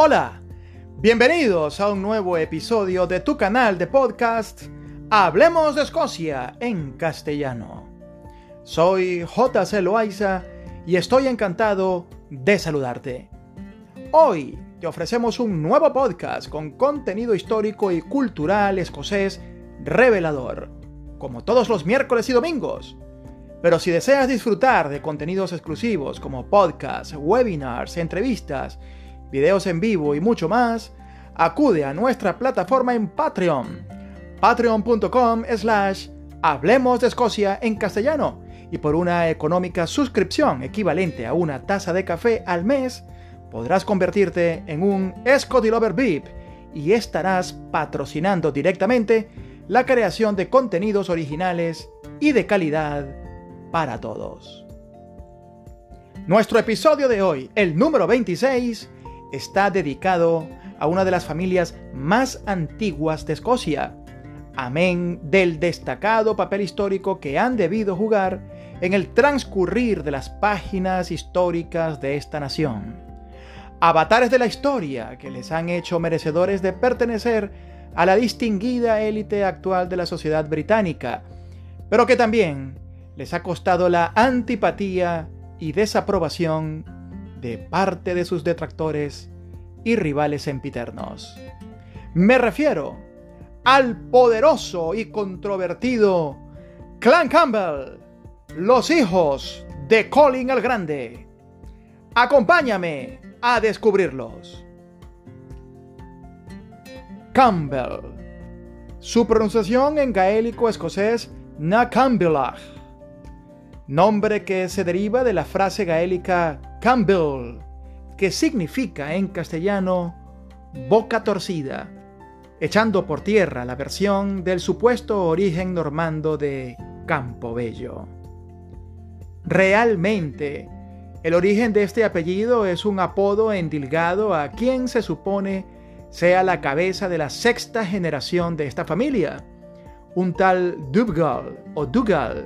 Hola, bienvenidos a un nuevo episodio de tu canal de podcast Hablemos de Escocia en castellano. Soy JC Loaiza y estoy encantado de saludarte. Hoy te ofrecemos un nuevo podcast con contenido histórico y cultural escocés revelador, como todos los miércoles y domingos. Pero si deseas disfrutar de contenidos exclusivos como podcasts, webinars, entrevistas, videos en vivo y mucho más, acude a nuestra plataforma en Patreon, patreon.com slash Hablemos de Escocia en castellano, y por una económica suscripción equivalente a una taza de café al mes, podrás convertirte en un Scotty Lover VIP y estarás patrocinando directamente la creación de contenidos originales y de calidad para todos. Nuestro episodio de hoy, el número 26, está dedicado a una de las familias más antiguas de Escocia, amén del destacado papel histórico que han debido jugar en el transcurrir de las páginas históricas de esta nación. Avatares de la historia que les han hecho merecedores de pertenecer a la distinguida élite actual de la sociedad británica, pero que también les ha costado la antipatía y desaprobación de parte de sus detractores y rivales sempiternos. Me refiero al poderoso y controvertido Clan Campbell, los hijos de Colin el Grande. Acompáñame a descubrirlos. Campbell. Su pronunciación en gaélico escocés Na nombre que se deriva de la frase gaélica Campbell, que significa en castellano boca torcida, echando por tierra la versión del supuesto origen normando de Campo Bello. Realmente, el origen de este apellido es un apodo endilgado a quien se supone sea la cabeza de la sexta generación de esta familia, un tal Dubgal o Dugal,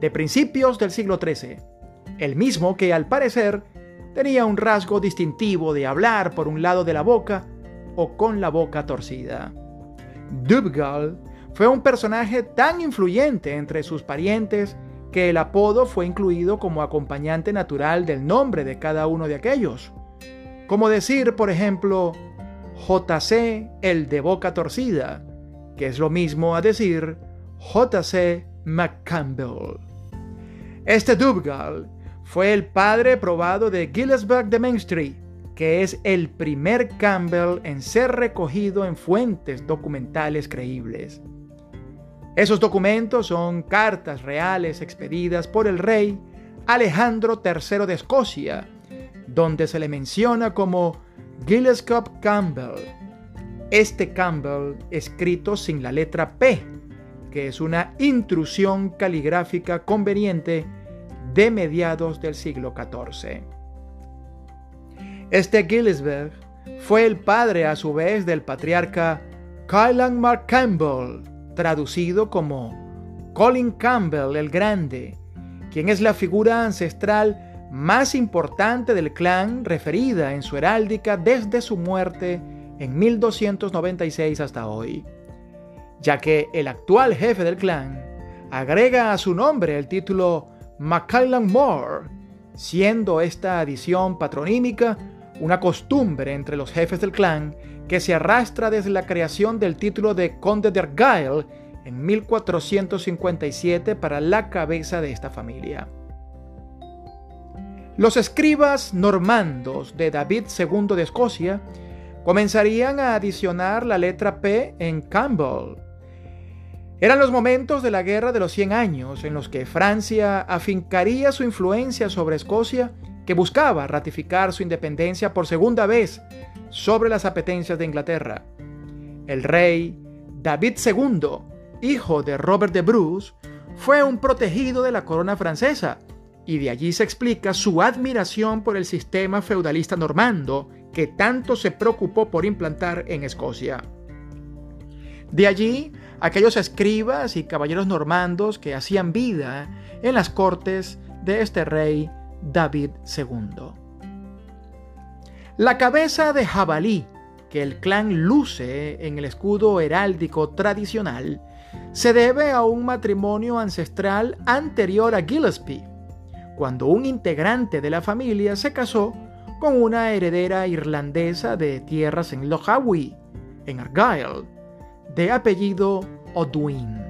de principios del siglo XIII, el mismo que al parecer tenía un rasgo distintivo de hablar por un lado de la boca o con la boca torcida. Dubgal fue un personaje tan influyente entre sus parientes que el apodo fue incluido como acompañante natural del nombre de cada uno de aquellos. Como decir, por ejemplo, JC el de boca torcida, que es lo mismo a decir JC McCampbell. Este Dubgal fue el padre probado de Gillesburg de Street, que es el primer Campbell en ser recogido en fuentes documentales creíbles. Esos documentos son cartas reales expedidas por el rey Alejandro III de Escocia, donde se le menciona como Gillescup Campbell. Este Campbell escrito sin la letra P, que es una intrusión caligráfica conveniente de mediados del siglo XIV. Este Gillesberg fue el padre a su vez del patriarca Kylan Mark Campbell, traducido como Colin Campbell el Grande, quien es la figura ancestral más importante del clan referida en su heráldica desde su muerte en 1296 hasta hoy, ya que el actual jefe del clan agrega a su nombre el título Macallan Moore, siendo esta adición patronímica una costumbre entre los jefes del clan que se arrastra desde la creación del título de Conde de Argyle en 1457 para la cabeza de esta familia. Los escribas normandos de David II de Escocia comenzarían a adicionar la letra P en Campbell, eran los momentos de la Guerra de los Cien Años en los que Francia afincaría su influencia sobre Escocia, que buscaba ratificar su independencia por segunda vez sobre las apetencias de Inglaterra. El rey David II, hijo de Robert de Bruce, fue un protegido de la corona francesa, y de allí se explica su admiración por el sistema feudalista normando que tanto se preocupó por implantar en Escocia. De allí aquellos escribas y caballeros normandos que hacían vida en las cortes de este rey David II. La cabeza de jabalí que el clan luce en el escudo heráldico tradicional se debe a un matrimonio ancestral anterior a Gillespie, cuando un integrante de la familia se casó con una heredera irlandesa de tierras en Lochawi, en Argyll, de apellido O'Dwyn.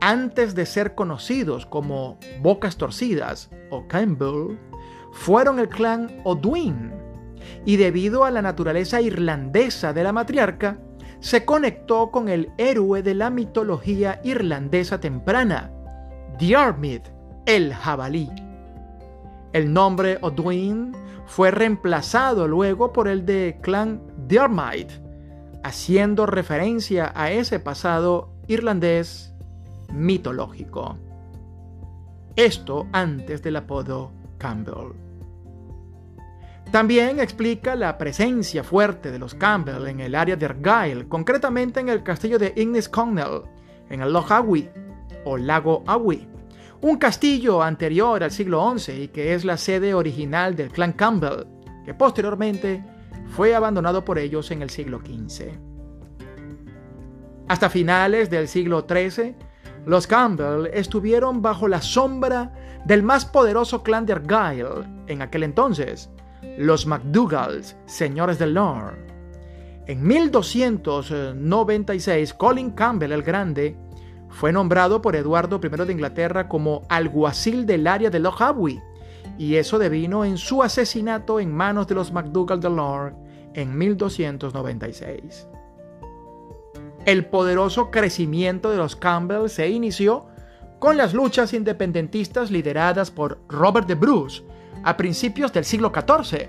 Antes de ser conocidos como Bocas Torcidas o Campbell, fueron el clan O'Dwyn, y debido a la naturaleza irlandesa de la matriarca, se conectó con el héroe de la mitología irlandesa temprana, Diarmid, el jabalí. El nombre O'Dwyn fue reemplazado luego por el de clan Diarmid, haciendo referencia a ese pasado irlandés mitológico. Esto antes del apodo Campbell. También explica la presencia fuerte de los Campbell en el área de Argyll, concretamente en el castillo de Ignis Connell, en el Loch Awi, o lago Awi, un castillo anterior al siglo XI y que es la sede original del clan Campbell, que posteriormente fue abandonado por ellos en el siglo XV. Hasta finales del siglo XIII, los Campbell estuvieron bajo la sombra del más poderoso clan de Argyll en aquel entonces, los MacDougals, señores del North. En 1296, Colin Campbell el Grande fue nombrado por Eduardo I de Inglaterra como alguacil del área de Loch Awe, y eso devino en su asesinato en manos de los MacDougall del North en 1296. El poderoso crecimiento de los Campbell se inició con las luchas independentistas lideradas por Robert de Bruce a principios del siglo XIV.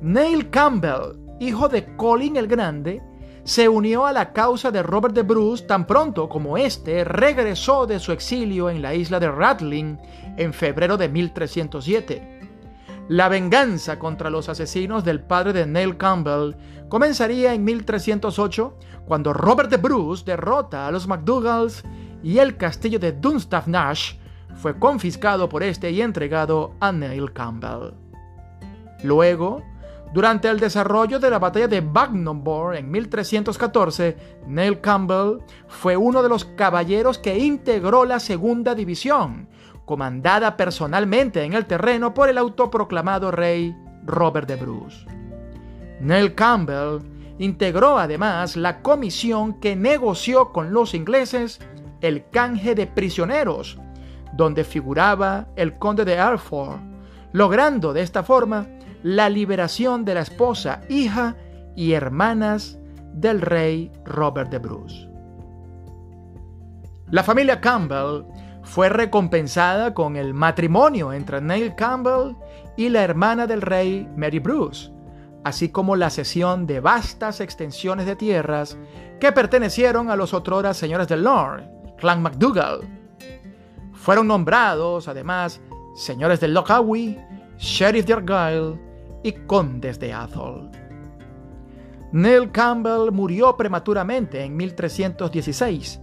Neil Campbell, hijo de Colin el Grande, se unió a la causa de Robert de Bruce tan pronto como éste regresó de su exilio en la isla de Ratling en febrero de 1307. La venganza contra los asesinos del padre de Neil Campbell comenzaría en 1308 cuando Robert de Bruce derrota a los MacDougalls y el castillo de Dunstaff Nash fue confiscado por este y entregado a Neil Campbell. Luego, durante el desarrollo de la batalla de Bagnobor en 1314, Neil Campbell fue uno de los caballeros que integró la segunda división, comandada personalmente en el terreno por el autoproclamado rey Robert de Bruce. Neil Campbell integró además la comisión que negoció con los ingleses el canje de prisioneros, donde figuraba el conde de Alford, logrando de esta forma la liberación de la esposa, hija y hermanas del rey Robert de Bruce. La familia Campbell fue recompensada con el matrimonio entre Neil Campbell y la hermana del rey Mary Bruce, así como la cesión de vastas extensiones de tierras que pertenecieron a los otrora señores del Lord, clan MacDougall. Fueron nombrados, además, señores del Lochawi, sheriff de Argyll y condes de Athol. Neil Campbell murió prematuramente en 1316,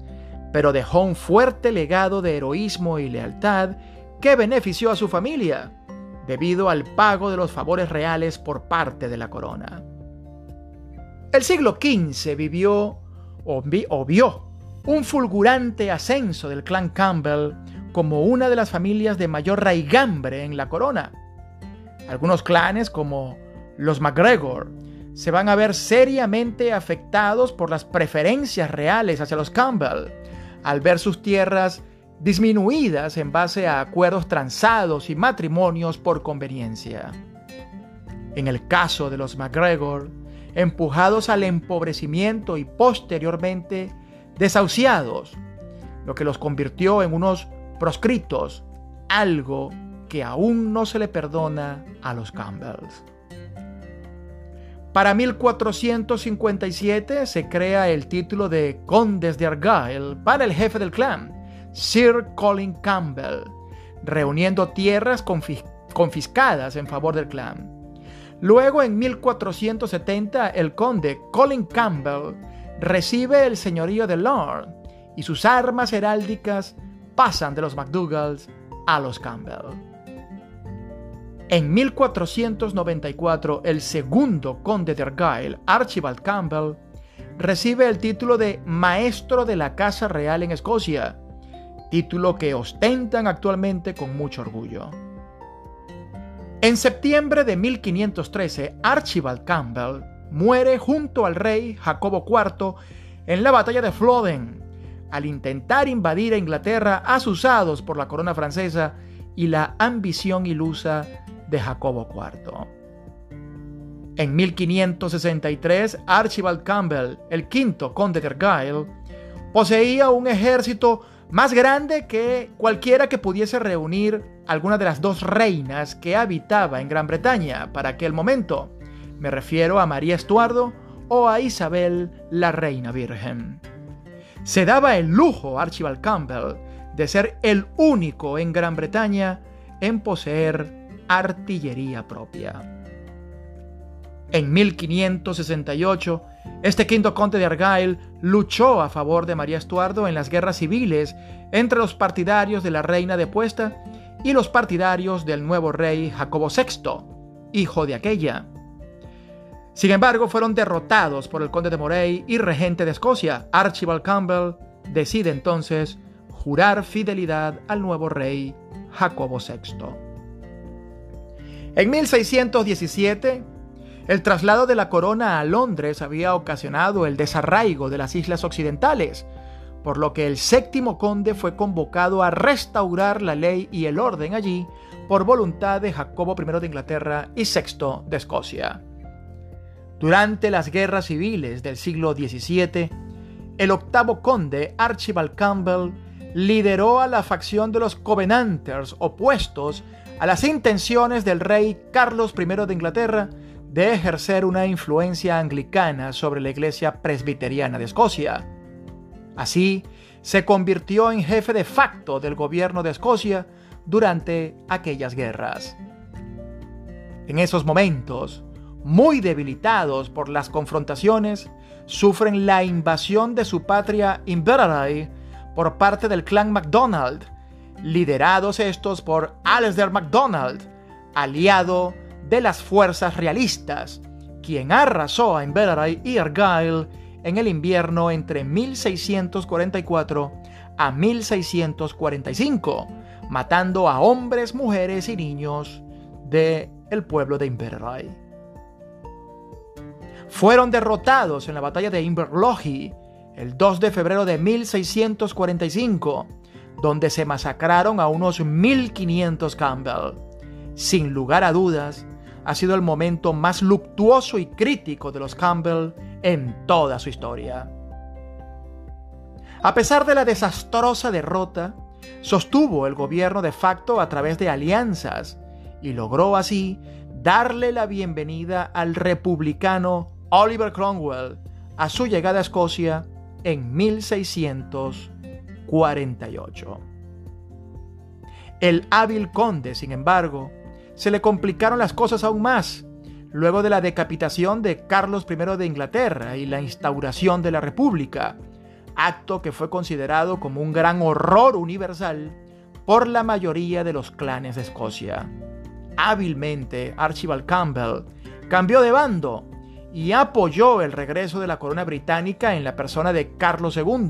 pero dejó un fuerte legado de heroísmo y lealtad que benefició a su familia, debido al pago de los favores reales por parte de la corona. El siglo XV vivió o, vio un fulgurante ascenso del clan Campbell como una de las familias de mayor raigambre en la corona. Algunos clanes como los MacGregor se van a ver seriamente afectados por las preferencias reales hacia los Campbell, al ver sus tierras disminuidas en base a acuerdos transados y matrimonios por conveniencia. En el caso de los MacGregor, empujados al empobrecimiento y posteriormente desahuciados, lo que los convirtió en unos proscritos, algo que aún no se le perdona a los Campbells. Para 1457 se crea el título de Condes de Argyll para el jefe del clan, Sir Colin Campbell, reuniendo tierras confiscadas en favor del clan. Luego, en 1470, el conde Colin Campbell recibe el señorío de Lord y sus armas heráldicas pasan de los MacDougalls a los Campbell. En 1494, el segundo conde de Argyll, Archibald Campbell, recibe el título de Maestro de la Casa Real en Escocia, título que ostentan actualmente con mucho orgullo. En septiembre de 1513, Archibald Campbell muere junto al rey Jacobo IV en la batalla de Flodden, al intentar invadir a Inglaterra asusados por la corona francesa y la ambición ilusa Jacobo IV. En 1563, Archibald Campbell, el quinto conde de Argyll, poseía un ejército más grande que cualquiera que pudiese reunir alguna de las dos reinas que habitaba en Gran Bretaña para aquel momento. Me refiero a María Estuardo o a Isabel la Reina Virgen. Se daba el lujo Archibald Campbell de ser el único en Gran Bretaña en poseer artillería propia. En 1568, este quinto conde de Argyll luchó a favor de María Estuardo en las guerras civiles entre los partidarios de la reina depuesta y los partidarios del nuevo rey Jacobo VI, hijo de aquella. Sin embargo, fueron derrotados por el conde de Moray y regente de Escocia, Archibald Campbell, decide entonces jurar fidelidad al nuevo rey Jacobo VI. En 1617, el traslado de la corona a Londres había ocasionado el desarraigo de las islas occidentales, por lo que el séptimo conde fue convocado a restaurar la ley y el orden allí por voluntad de Jacobo I de Inglaterra y VI de Escocia. Durante las guerras civiles del siglo XVII, el octavo conde Archibald Campbell lideró a la facción de los Covenanters opuestos a las intenciones del rey Carlos I de Inglaterra de ejercer una influencia anglicana sobre la iglesia presbiteriana de Escocia. Así, se convirtió en jefe de facto del gobierno de Escocia durante aquellas guerras. En esos momentos, muy debilitados por las confrontaciones, sufren la invasión de su patria Inverary por parte del clan MacDonald, liderados estos por Alasdair MacDonald, aliado de las fuerzas realistas, quien arrasó a Inverary y Argyll en el invierno entre 1644 a 1645, matando a hombres, mujeres y niños del el pueblo de Inverary. Fueron derrotados en la batalla de Inverlochie el 2 de febrero de 1645 donde se masacraron a unos 1500 Campbell. Sin lugar a dudas, ha sido el momento más luctuoso y crítico de los Campbell en toda su historia. A pesar de la desastrosa derrota, sostuvo el gobierno de facto a través de alianzas y logró así darle la bienvenida al republicano Oliver Cromwell a su llegada a Escocia en 1600. 48. El hábil conde, sin embargo, se le complicaron las cosas aún más luego de la decapitación de Carlos I de Inglaterra y la instauración de la República, acto que fue considerado como un gran horror universal por la mayoría de los clanes de Escocia. Hábilmente, Archibald Campbell cambió de bando y apoyó el regreso de la corona británica en la persona de Carlos II,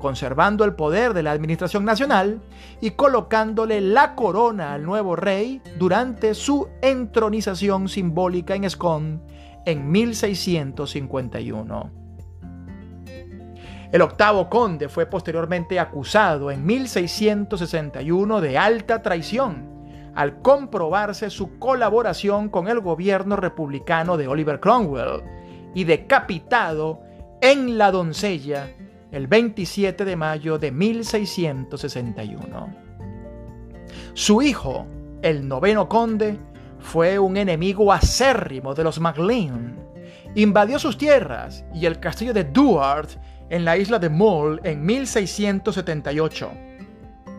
conservando el poder de la administración nacional y colocándole la corona al nuevo rey durante su entronización simbólica en Scone en 1651. El octavo conde fue posteriormente acusado en 1661 de alta traición al comprobarse su colaboración con el gobierno republicano de Oliver Cromwell y decapitado en la doncella el 27 de mayo de 1661. Su hijo, el noveno conde, fue un enemigo acérrimo de los MacLean. Invadió sus tierras y el castillo de Duart en la isla de Mull en 1678.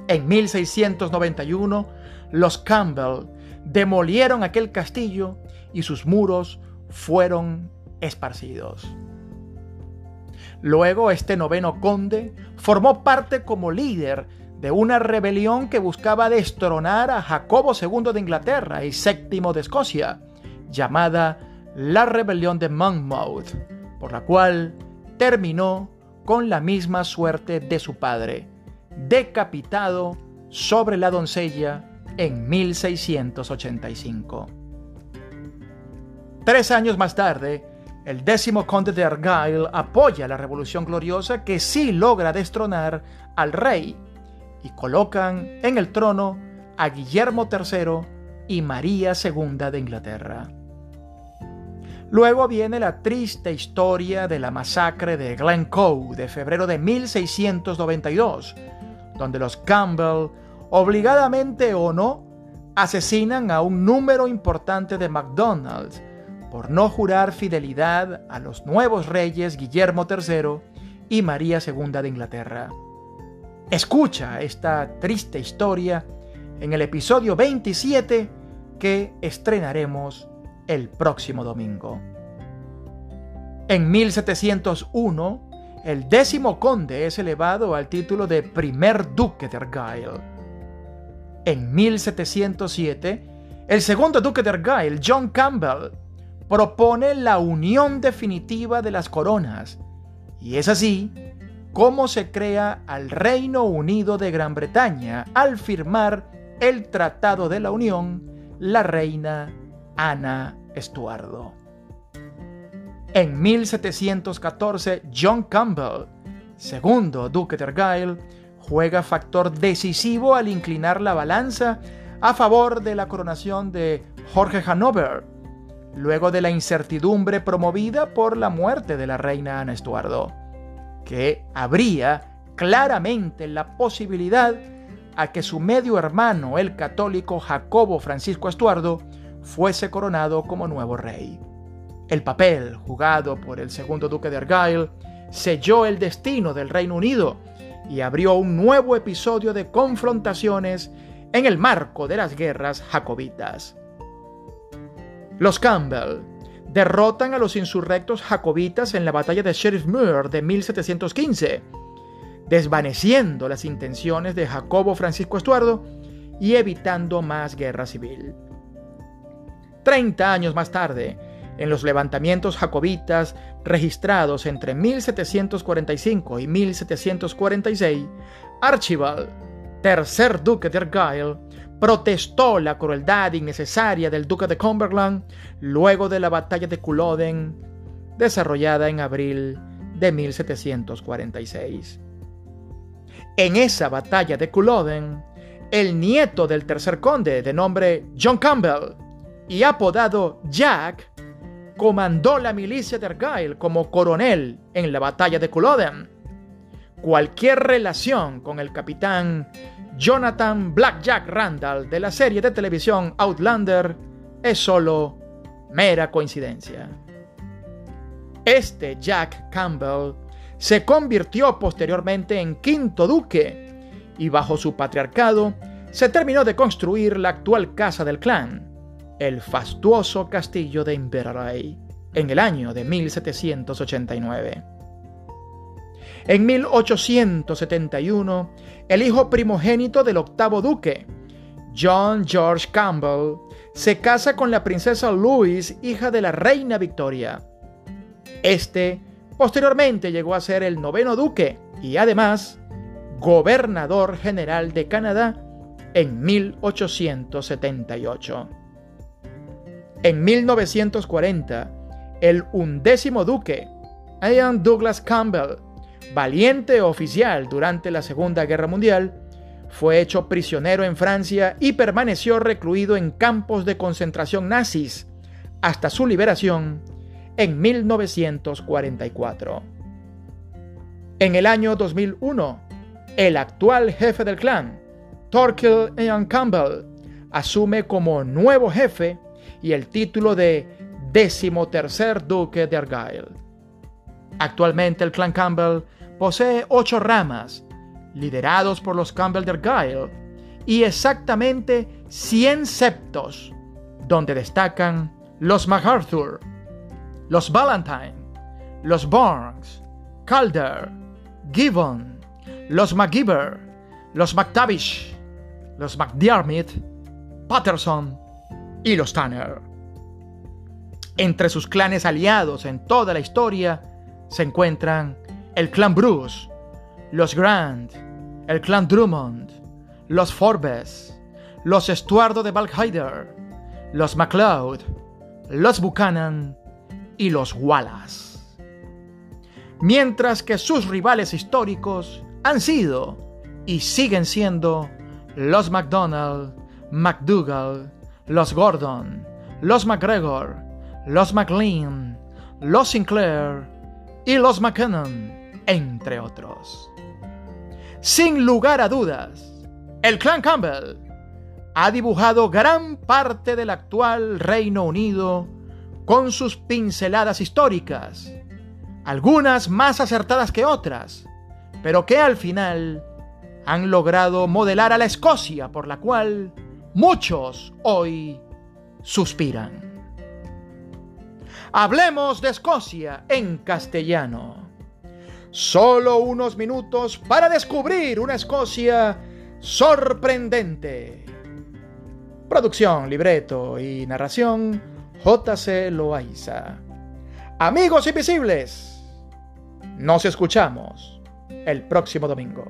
En 1691, los Campbell demolieron aquel castillo y sus muros fueron esparcidos. Luego este noveno conde formó parte como líder de una rebelión que buscaba destronar a Jacobo II de Inglaterra y VII de Escocia, llamada la Rebelión de Monmouth, por la cual terminó con la misma suerte de su padre, decapitado sobre la doncella en 1685. Tres años más tarde, el décimo conde de Argyle apoya la Revolución Gloriosa que sí logra destronar al rey y colocan en el trono a Guillermo III y María II de Inglaterra. Luego viene la triste historia de la masacre de Glencoe de febrero de 1692, donde los Campbell, obligadamente o no, asesinan a un número importante de MacDonalds por no jurar fidelidad a los nuevos reyes Guillermo III y María II de Inglaterra. Escucha esta triste historia en el episodio 27 que estrenaremos el próximo domingo. En 1701, el décimo conde es elevado al título de primer duque de Argyle. En 1707, el segundo duque de Argyle, John Campbell, propone la unión definitiva de las coronas, y es así como se crea al Reino Unido de Gran Bretaña al firmar el Tratado de la Unión la reina Ana Estuardo. En 1714, John Campbell, segundo duque de Argyle, juega factor decisivo al inclinar la balanza a favor de la coronación de Jorge Hanover, luego de la incertidumbre promovida por la muerte de la reina Ana Estuardo, que abría claramente la posibilidad a que su medio hermano, el católico Jacobo Francisco Estuardo, fuese coronado como nuevo rey. El papel jugado por el segundo duque de Argyle selló el destino del Reino Unido y abrió un nuevo episodio de confrontaciones en el marco de las guerras jacobitas. Los Campbell derrotan a los insurrectos jacobitas en la batalla de Sheriff Muir de 1715, desvaneciendo las intenciones de Jacobo Francisco Estuardo y evitando más guerra civil. Treinta años más tarde, en los levantamientos jacobitas registrados entre 1745 y 1746, Archibald, tercer duque de Argyle, protestó la crueldad innecesaria del duque de Cumberland luego de la batalla de Culloden, desarrollada en abril de 1746. En esa batalla de Culloden, el nieto del tercer conde, de nombre John Campbell y apodado Jack, comandó la milicia de Argyle como coronel en la batalla de Culloden. Cualquier relación con el capitán Jonathan Blackjack Randall de la serie de televisión Outlander es solo mera coincidencia. Este Jack Campbell se convirtió posteriormente en quinto duque y bajo su patriarcado se terminó de construir la actual casa del clan, el fastuoso castillo de Inverary en el año de 1789. En 1871, el hijo primogénito del octavo duque, John George Campbell, se casa con la princesa Louise, hija de la reina Victoria. Este posteriormente llegó a ser el noveno duque y además gobernador general de Canadá en 1878. En 1940, el undécimo duque, Ian Douglas Campbell, valiente oficial durante la Segunda Guerra Mundial, fue hecho prisionero en Francia y permaneció recluido en campos de concentración nazis hasta su liberación en 1944. En el año 2001, el actual jefe del clan, Torquil Ian Campbell, asume como nuevo jefe y el título de decimotercer duque de Argyle. Actualmente el clan Campbell posee ocho ramas, liderados por los Campbell Argyle, y exactamente 100 septos, donde destacan los MacArthur, los Valentine, los Barnes, Calder, Gibbon, los MacGyver, los McTavish, los McDiarmid, Patterson y los Tanner. Entre sus clanes aliados en toda la historia se encuentran el clan Bruce, los Grant, el clan Drummond, los Forbes, los Estuardo de Balkhider, los MacLeod, los Buchanan y los Wallace. Mientras que sus rivales históricos han sido y siguen siendo los MacDonald, MacDougall, los Gordon, los McGregor, los McLean, los Sinclair y los McKinnon, entre otros. Sin lugar a dudas, el clan Campbell ha dibujado gran parte del actual Reino Unido con sus pinceladas históricas, algunas más acertadas que otras, pero que al final han logrado modelar a la Escocia por la cual muchos hoy suspiran. Hablemos de Escocia en castellano. Solo unos minutos para descubrir una Escocia sorprendente. Producción, libreto y narración JC Loaiza. Amigos invisibles, nos escuchamos el próximo domingo.